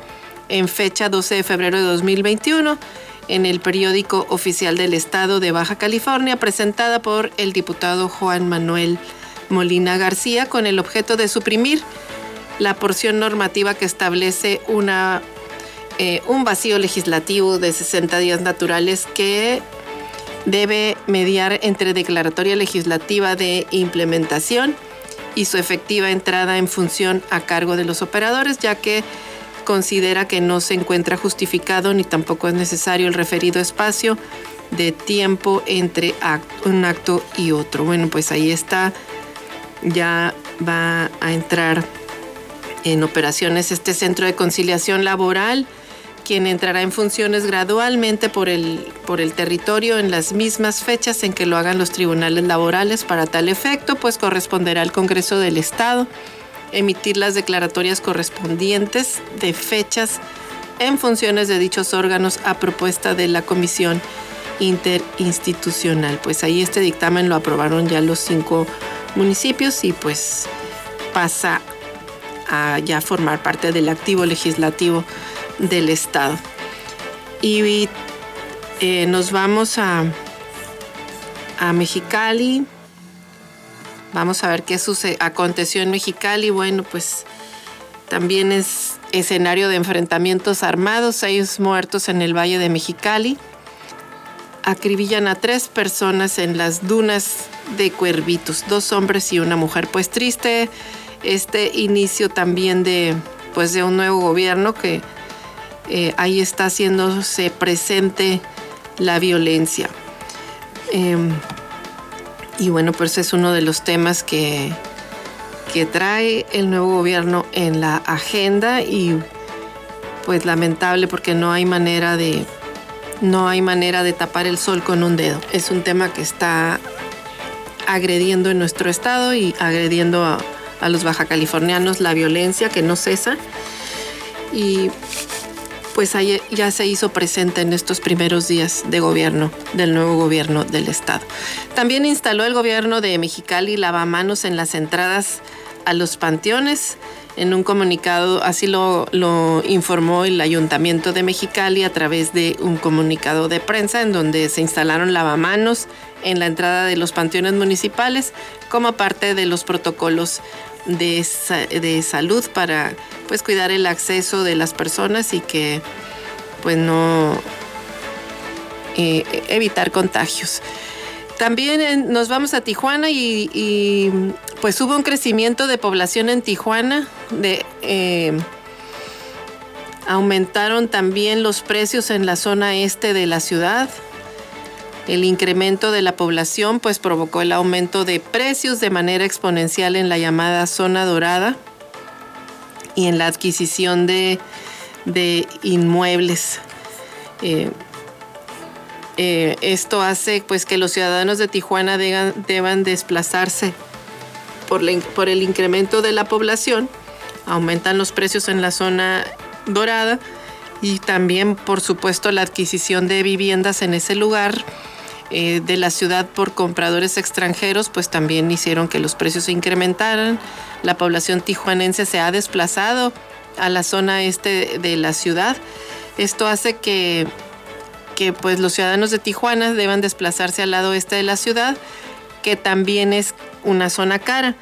B: en fecha 12 de febrero de 2021 en el periódico oficial del Estado de Baja California presentada por el diputado Juan Manuel Molina García con el objeto de suprimir la porción normativa que establece una eh, un vacío legislativo de 60 días naturales que debe mediar entre declaratoria legislativa de implementación y su efectiva entrada en función a cargo de los operadores, ya que considera que no se encuentra justificado ni tampoco es necesario el referido espacio de tiempo entre un acto y otro. Bueno, pues ahí está, ya va a entrar en operaciones este centro de conciliación laboral quien entrará en funciones gradualmente por el, por el territorio en las mismas fechas en que lo hagan los tribunales laborales. Para tal efecto, pues corresponderá al Congreso del Estado emitir las declaratorias correspondientes de fechas en funciones de dichos órganos a propuesta de la Comisión Interinstitucional. Pues ahí este dictamen lo aprobaron ya los cinco municipios y pues pasa a ya formar parte del activo legislativo del Estado. Y eh, nos vamos a, a Mexicali. Vamos a ver qué sucede, aconteció en Mexicali. Bueno, pues también es escenario de enfrentamientos armados, seis muertos en el Valle de Mexicali. Acribillan a tres personas en las dunas de Cuervitos, dos hombres y una mujer. Pues triste este inicio también de, pues de un nuevo gobierno que eh, ahí está haciéndose presente la violencia. Em, y bueno, pues es uno de los temas que, que trae el nuevo gobierno en la agenda y pues lamentable porque no hay manera de no hay manera de tapar el sol con un dedo. Es un tema que está agrediendo en nuestro estado y agrediendo a, a los baja californianos la violencia que no cesa. Y pues ya se hizo presente en estos primeros días de gobierno del nuevo gobierno del estado. También instaló el gobierno de Mexicali lavamanos en las entradas a los panteones. En un comunicado, así lo, informó el Ayuntamiento de Mexicali a través de un comunicado de prensa en donde se instalaron lavamanos en la entrada de los panteones municipales como parte de los protocolos de, de salud para pues cuidar el acceso de las personas y que pues no eh, evitar contagios. También nos vamos a Tijuana y, pues hubo un crecimiento de población en Tijuana. De, eh, aumentaron también los precios en la zona este de la ciudad. El incremento de la población pues provocó el aumento de precios de manera exponencial en la llamada zona dorada y en la adquisición de, inmuebles. Eh, eh, esto hace pues que los ciudadanos de Tijuana deban, desplazarse por, por el incremento de la población aumentan los precios en la zona dorada y también, por supuesto, la adquisición de viviendas en ese lugar eh, de la ciudad por compradores extranjeros, pues también hicieron que los precios se incrementaran. La población tijuanense se ha desplazado a la zona este de la ciudad. Esto hace que, que pues los ciudadanos de Tijuana deban desplazarse al lado este de la ciudad, que también es una zona cara.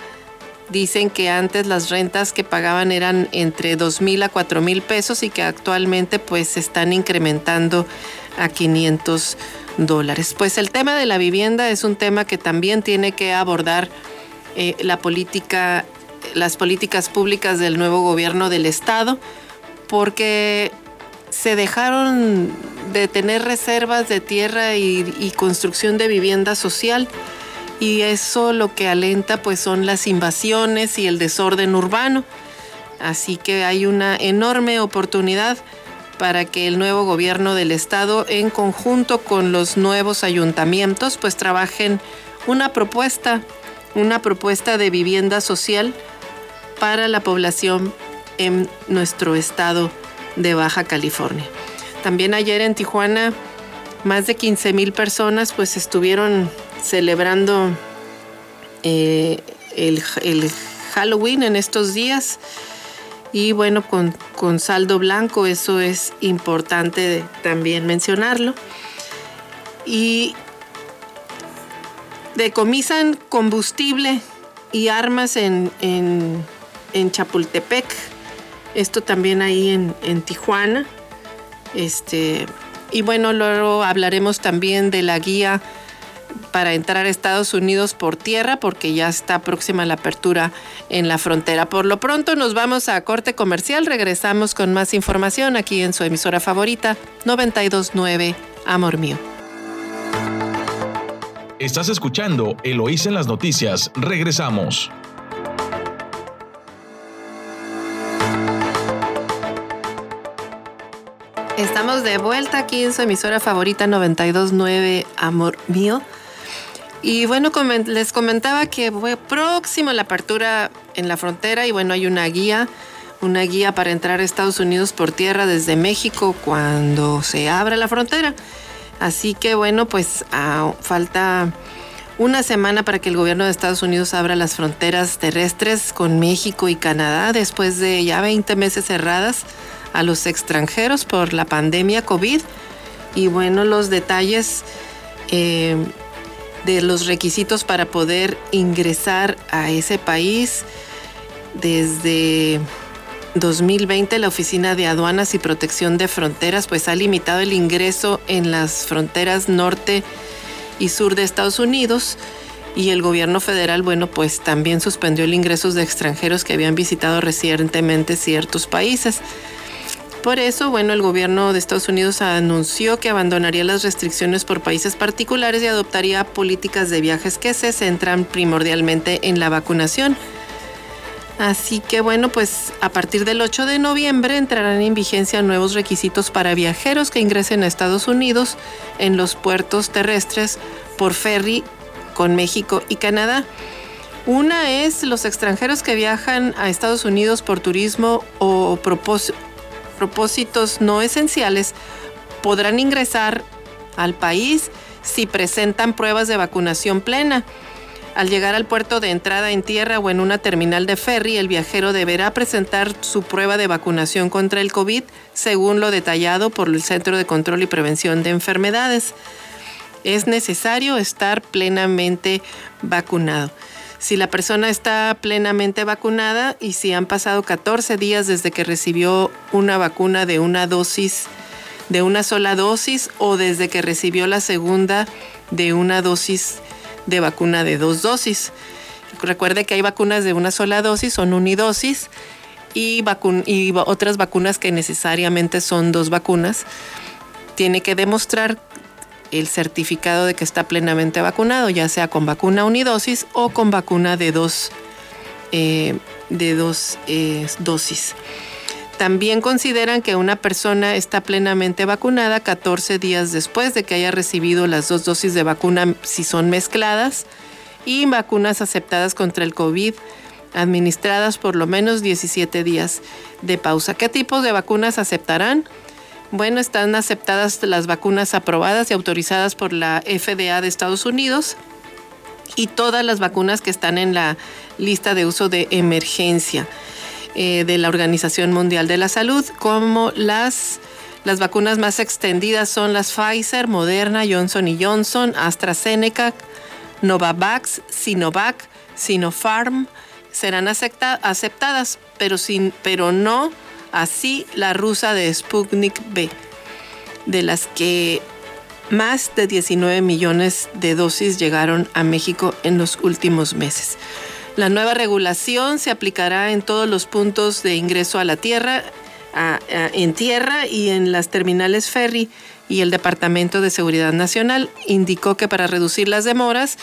B: Dicen que antes las rentas que pagaban eran entre 2 mil a 4 mil pesos y que actualmente pues se están incrementando a 500 dólares. Pues el tema de la vivienda es un tema que también tiene que abordar eh, la política, las políticas públicas del nuevo gobierno del estado, porque se dejaron de tener reservas de tierra y, y construcción de vivienda social y eso lo que alenta pues son las invasiones y el desorden urbano. Así que hay una enorme oportunidad para que el nuevo gobierno del estado en conjunto con los nuevos ayuntamientos pues trabajen una propuesta, una propuesta de vivienda social para la población en nuestro estado de Baja California. También ayer en Tijuana más de 15 mil personas pues estuvieron celebrando eh, el, Halloween en estos días y bueno, con, con, saldo blanco, eso es importante también mencionarlo. Y decomisan combustible y armas en, en, en Chapultepec, esto también ahí en, en Tijuana. Este, y bueno, luego hablaremos también de la guía para entrar a Estados Unidos por tierra porque ya está próxima la apertura en la frontera. Por lo pronto nos vamos a corte comercial, regresamos con más información aquí en su emisora favorita 929 Amor Mío.
A: Estás escuchando Eloís en las noticias, regresamos.
B: Estamos de vuelta aquí en su emisora favorita 929 Amor Mío. Y bueno, les comentaba que fue próximo la apertura en la frontera y bueno, hay una guía, una guía para entrar a Estados Unidos por tierra desde México cuando se abra la frontera. Así que bueno, pues ah, falta una semana para que el gobierno de Estados Unidos abra las fronteras terrestres con México y Canadá después de ya 20 meses cerradas a los extranjeros por la pandemia COVID. Y bueno, los detalles eh, de los requisitos para poder ingresar a ese país desde 2020 la Oficina de Aduanas y Protección de Fronteras pues ha limitado el ingreso en las fronteras norte y sur de Estados Unidos y el gobierno federal bueno pues también suspendió el ingreso de extranjeros que habían visitado recientemente ciertos países. Por eso, bueno, el gobierno de Estados Unidos anunció que abandonaría las restricciones por países particulares y adoptaría políticas de viajes que se centran primordialmente en la vacunación. Así que bueno, pues a partir del 8 de noviembre entrarán en vigencia nuevos requisitos para viajeros que ingresen a Estados Unidos en los puertos terrestres por ferry con México y Canadá. Una es los extranjeros que viajan a Estados Unidos por turismo o propósito propósitos no esenciales podrán ingresar al país si presentan pruebas de vacunación plena. Al llegar al puerto de entrada en tierra o en una terminal de ferry, el viajero deberá presentar su prueba de vacunación contra el COVID, según lo detallado por el Centro de Control y Prevención de Enfermedades. Es necesario estar plenamente vacunado si la persona está plenamente vacunada y si han pasado 14 días desde que recibió una vacuna de una dosis, de una sola dosis o desde que recibió la segunda de una dosis de vacuna de dos dosis. Recuerde que hay vacunas de una sola dosis, son unidosis, y, y otras vacunas que necesariamente son dos vacunas. Tiene que demostrar el certificado de que está plenamente vacunado, ya sea con vacuna unidosis o con vacuna de dos, eh, de dos eh, dosis. También consideran que una persona está plenamente vacunada 14 días después de que haya recibido las dos dosis de vacuna si son mezcladas y vacunas aceptadas contra el COVID administradas por lo menos 17 días de pausa. ¿Qué tipos de vacunas aceptarán? Bueno, están aceptadas las vacunas aprobadas y autorizadas por la FDA de Estados Unidos y todas las vacunas que están en la lista de uso de emergencia eh, de la Organización Mundial de la Salud, como las, las vacunas más extendidas son las Pfizer, Moderna, Johnson Johnson, AstraZeneca, Novavax, Sinovac, Sinopharm, serán aceptadas, pero, sin, pero no así la rusa de Sputnik B, de las que más de 19 millones de dosis llegaron a México en los últimos meses. La nueva regulación se aplicará en todos los puntos de ingreso a la tierra, en tierra y en las terminales ferry y el Departamento de Seguridad Nacional indicó que para reducir las demoras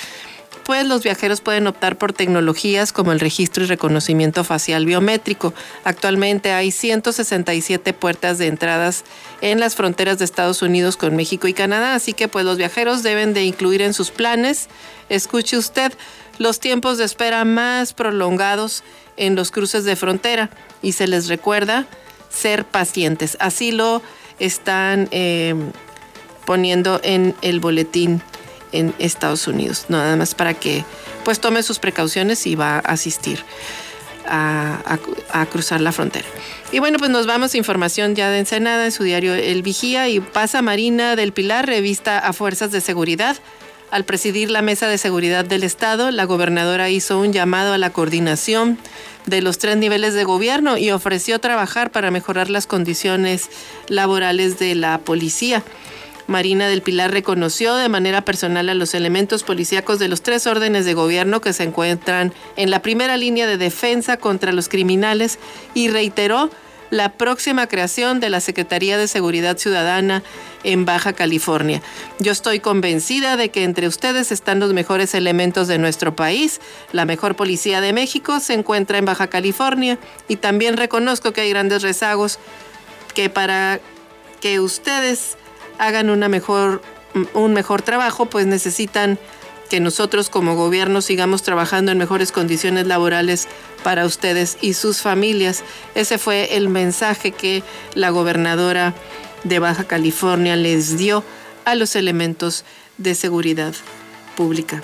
B: pues los viajeros pueden optar por tecnologías como el registro y reconocimiento facial biométrico. Actualmente hay 167 puertas de entradas en las fronteras de Estados Unidos con México y Canadá, así que pues los viajeros deben de incluir en sus planes, escuche usted, los tiempos de espera más prolongados en los cruces de frontera y se les recuerda ser pacientes. Así lo están eh, poniendo en el boletín en Estados Unidos. Nada más para que pues tome sus precauciones y va a asistir a, cruzar la frontera. Y bueno, pues nos vamos a información ya de Ensenada en su diario El Vigía y pasa Marina del Pilar, revista a Fuerzas de Seguridad. Al presidir la Mesa de Seguridad del Estado, la gobernadora hizo un llamado a la coordinación de los tres niveles de gobierno y ofreció trabajar para mejorar las condiciones laborales de la policía. Marina del Pilar reconoció de manera personal a los elementos policíacos de los tres órdenes de gobierno que se encuentran en la primera línea de defensa contra los criminales y reiteró la próxima creación de la Secretaría de Seguridad Ciudadana en Baja California. Yo estoy convencida de que entre ustedes están los mejores elementos de nuestro país. La mejor policía de México se encuentra en Baja California y también reconozco que hay grandes rezagos que para que ustedes hagan mejor, un mejor trabajo, pues necesitan que nosotros como gobierno sigamos trabajando en mejores condiciones laborales para ustedes y sus familias. Ese fue el mensaje que la gobernadora de Baja California les dio a los elementos de seguridad pública.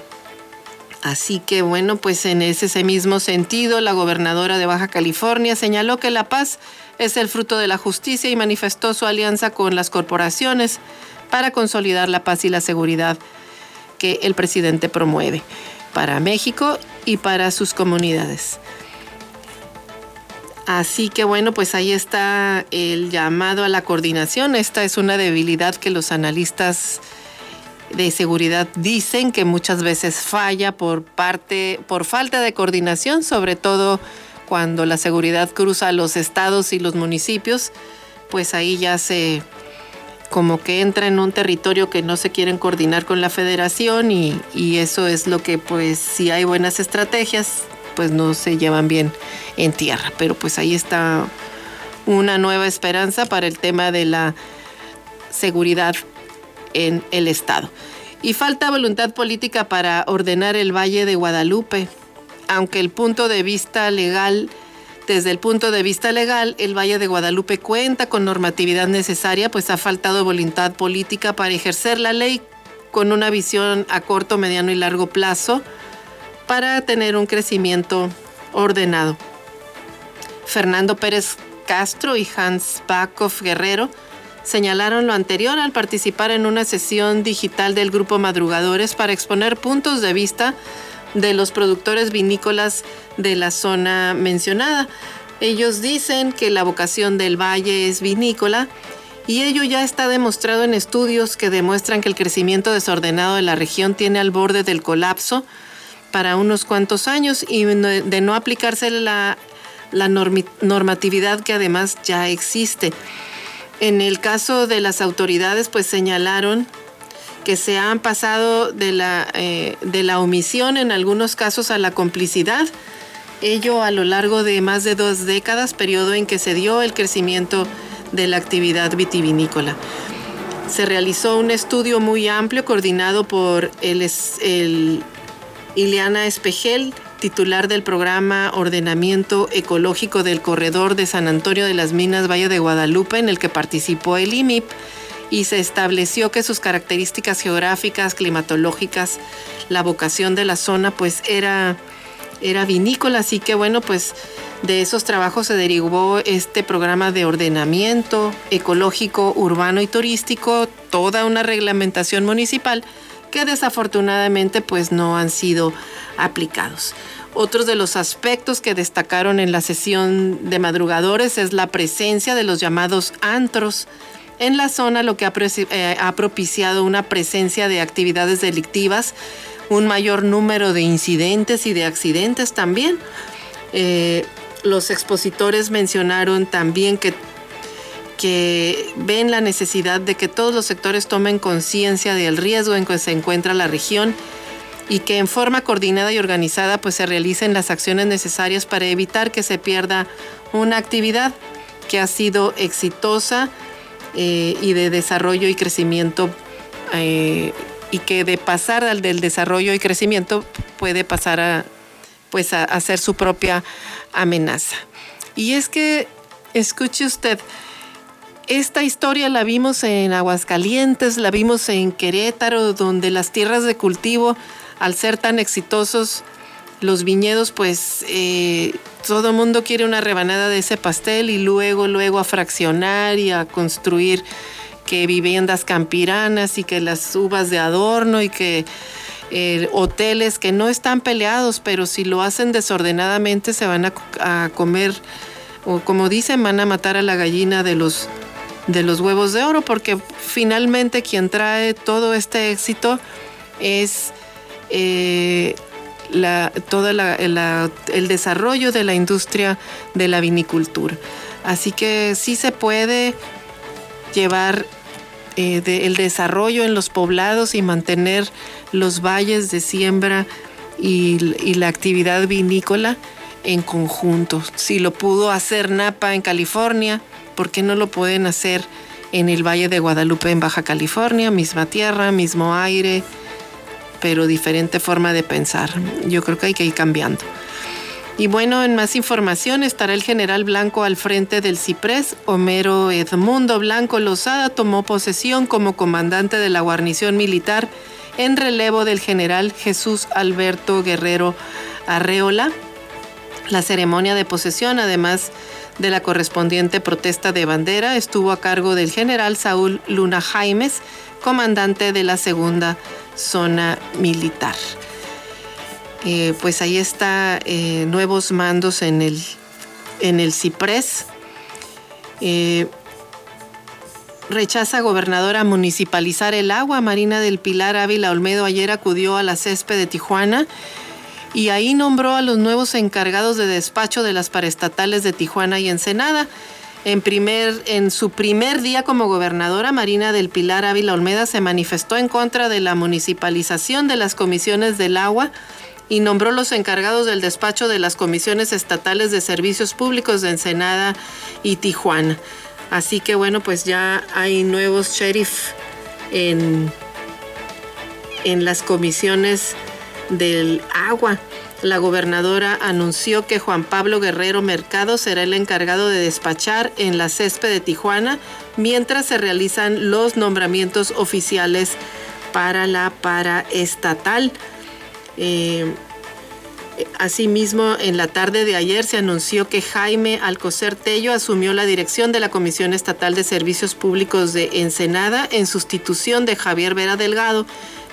B: Así que bueno, pues en ese mismo sentido, la gobernadora de Baja California señaló que la paz es el fruto de la justicia y manifestó su alianza con las corporaciones para consolidar la paz y la seguridad que el presidente promueve para México y para sus comunidades. Así que bueno, pues ahí está el llamado a la coordinación. Esta es una debilidad que los analistas de seguridad dicen que muchas veces falla por parte por falta de coordinación, sobre todo cuando la seguridad cruza los estados y los municipios, pues ahí ya se como que entra en un territorio que no se quieren coordinar con la federación y, eso es lo que pues si hay buenas estrategias pues no se llevan bien en tierra. Pero pues ahí está una nueva esperanza para el tema de la seguridad en el Estado. Y falta voluntad política para ordenar el Valle de Guadalupe aunque el punto de vista legal, desde el punto de vista legal, el Valle de Guadalupe cuenta con normatividad necesaria, pues ha faltado voluntad política para ejercer la ley con una visión a corto, mediano y largo plazo para tener un crecimiento ordenado. Fernando Pérez Castro y Hans Bakov Guerrero señalaron lo anterior al participar en una sesión digital del grupo Madrugadores para exponer puntos de vista de los productores vinícolas de la zona mencionada. Ellos dicen que la vocación del valle es vinícola y ello ya está demostrado en estudios que demuestran que el crecimiento desordenado de la región tiene al borde del colapso para unos cuantos años y de no aplicarse la, normatividad que además ya existe. En el caso de las autoridades, pues señalaron que se han pasado de la, eh, de la omisión en algunos casos a la complicidad, ello a lo largo de más de dos décadas, periodo en que se dio el crecimiento de la actividad vitivinícola. Se realizó un estudio muy amplio coordinado por el, Ileana Espejel titular del programa Ordenamiento Ecológico del Corredor de San Antonio de las Minas Valle de Guadalupe, en el que participó el IMIP, y se estableció que sus características geográficas, climatológicas, la vocación de la zona, pues era, era vinícola, así que bueno, pues de esos trabajos se derivó este programa de ordenamiento ecológico, urbano y turístico, toda una reglamentación municipal que desafortunadamente pues no han sido aplicados. Otros de los aspectos que destacaron en la sesión de madrugadores es la presencia de los llamados antros en la zona, lo que ha, eh, propiciado una presencia de actividades delictivas, un mayor número de incidentes y de accidentes también. Eh, los expositores mencionaron también que que ven la necesidad de que todos los sectores tomen conciencia del riesgo en que se encuentra la región y que en forma coordinada y organizada pues se realicen las acciones necesarias para evitar que se pierda una actividad que ha sido exitosa eh, y de desarrollo y crecimiento eh, y que de pasar al del desarrollo y crecimiento puede pasar a pues a, ser su propia amenaza. Y es que escuche usted, esta historia la vimos en Aguascalientes, la vimos en Querétaro, donde las tierras de cultivo, al ser tan exitosos, los viñedos, pues eh, todo mundo quiere una rebanada de ese pastel y luego, luego a fraccionar y a construir que viviendas campiranas y que las uvas de adorno y que eh, hoteles que no están peleados, pero si lo hacen desordenadamente se van a, a comer, o como dicen, van a matar a la gallina de los de los huevos de oro, porque finalmente quien trae todo este éxito es eh, todo el desarrollo de la industria de la vinicultura. Así que sí se puede llevar eh, el desarrollo en los poblados y mantener los valles de siembra y, y la actividad vinícola en conjunto. Si lo pudo hacer Napa en California, ¿por qué no lo pueden hacer en el Valle de Guadalupe en Baja California? Misma tierra, mismo aire, pero diferente forma de pensar. Yo creo que hay que ir cambiando. Y bueno, en más información estará el general Blanco al frente del Ciprés. Homero Edmundo Blanco Lozada tomó posesión como comandante de la guarnición militar en relevo del general Jesús Alberto Guerrero Arreola. La ceremonia de posesión, además de la correspondiente protesta de bandera estuvo a cargo del general Saúl Luna Jaimes, comandante de la segunda zona militar. Eh, pues ahí está eh, nuevos mandos en el, en el Ciprés. Eh, rechaza gobernadora municipalizar el agua. Marina del Pilar Ávila Olmedo ayer acudió a la césped de Tijuana y ahí nombró a los nuevos encargados de despacho de las paraestatales de Tijuana y Ensenada. En, primer, en su primer día como gobernadora, Marina del Pilar Ávila Olmeda se manifestó en contra de la municipalización de las comisiones del agua y nombró los encargados del despacho de las comisiones estatales de servicios públicos de Ensenada y Tijuana. Así que bueno, pues ya hay nuevos sheriff en, en las comisiones del agua. La gobernadora anunció que Juan Pablo Guerrero Mercado será el encargado de despachar en la césped de Tijuana mientras se realizan los nombramientos oficiales para la paraestatal. Eh, Asimismo, en la tarde de ayer se anunció que Jaime Alcocer Tello asumió la dirección de la Comisión Estatal de Servicios Públicos de Ensenada en sustitución de Javier Vera Delgado,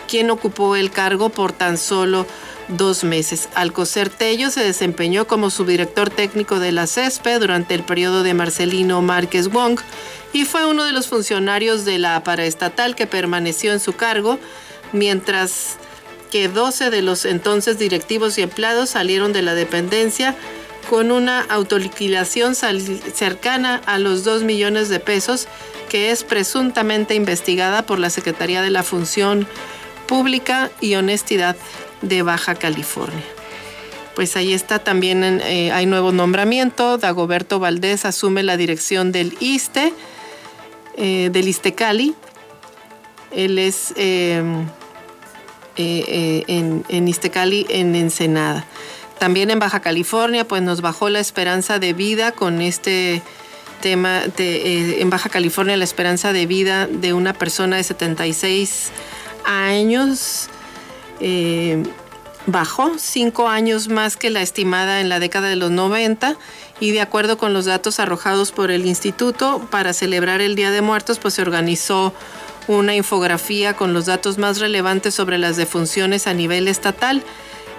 B: quien ocupó el cargo por tan solo dos meses. Alcocer Tello se desempeñó como subdirector técnico de la CESPE durante el periodo de Marcelino Márquez Wong y fue uno de los funcionarios de la paraestatal que permaneció en su cargo, mientras que 12 de los entonces directivos y empleados salieron de la dependencia con una autoliquidación cercana a los 2 millones de pesos que es presuntamente investigada por la Secretaría de la Función Pública y Honestidad de Baja California. Pues ahí está también, eh, hay nuevo nombramiento, Dagoberto Valdés asume la dirección del ISTE, eh, del ISTECALI. Él es em, eh, en, en Iztecali, en Ensenada. también en Baja California, pues nos bajó la esperanza de vida con este tema de, en Baja California la esperanza de vida de una persona de 76 años eh, bajó cinco años más que la estimada en la década de los 90 y de acuerdo con los datos arrojados por el instituto para celebrar el Día de Muertos pues se organizó una infografía con los datos más relevantes sobre las defunciones a nivel estatal.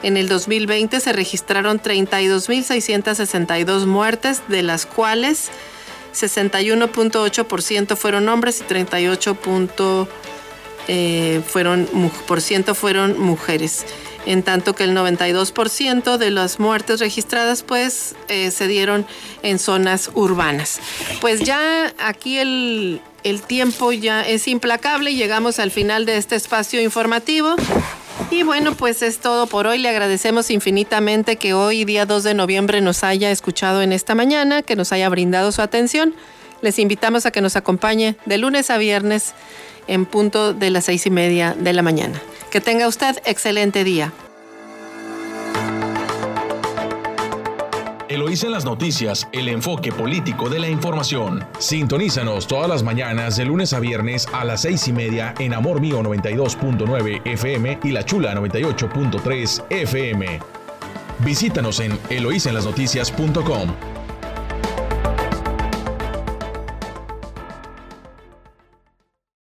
B: En el 2020 se registraron 32.662 muertes, de las cuales 61.8% fueron hombres y 38% eh, fueron, por ciento fueron mujeres. En tanto que el 92% de las muertes registradas pues eh, se dieron en zonas urbanas. Pues ya aquí el, el tiempo ya es implacable llegamos al final de este espacio informativo. Y bueno, pues es todo por hoy. Le agradecemos infinitamente que hoy, día 2 de noviembre, nos haya escuchado en esta mañana, que nos haya brindado su atención. Les invitamos a que nos acompañe de lunes a viernes en punto de las seis y media de la mañana. Que tenga usted excelente día.
A: Eloísa en las noticias, el enfoque político de la información. Sintonízanos todas las mañanas de lunes a viernes a las seis y media en Amor Mío 92.9 FM y La Chula 98.3 FM. Visítanos en eloísenlasnoticias.com.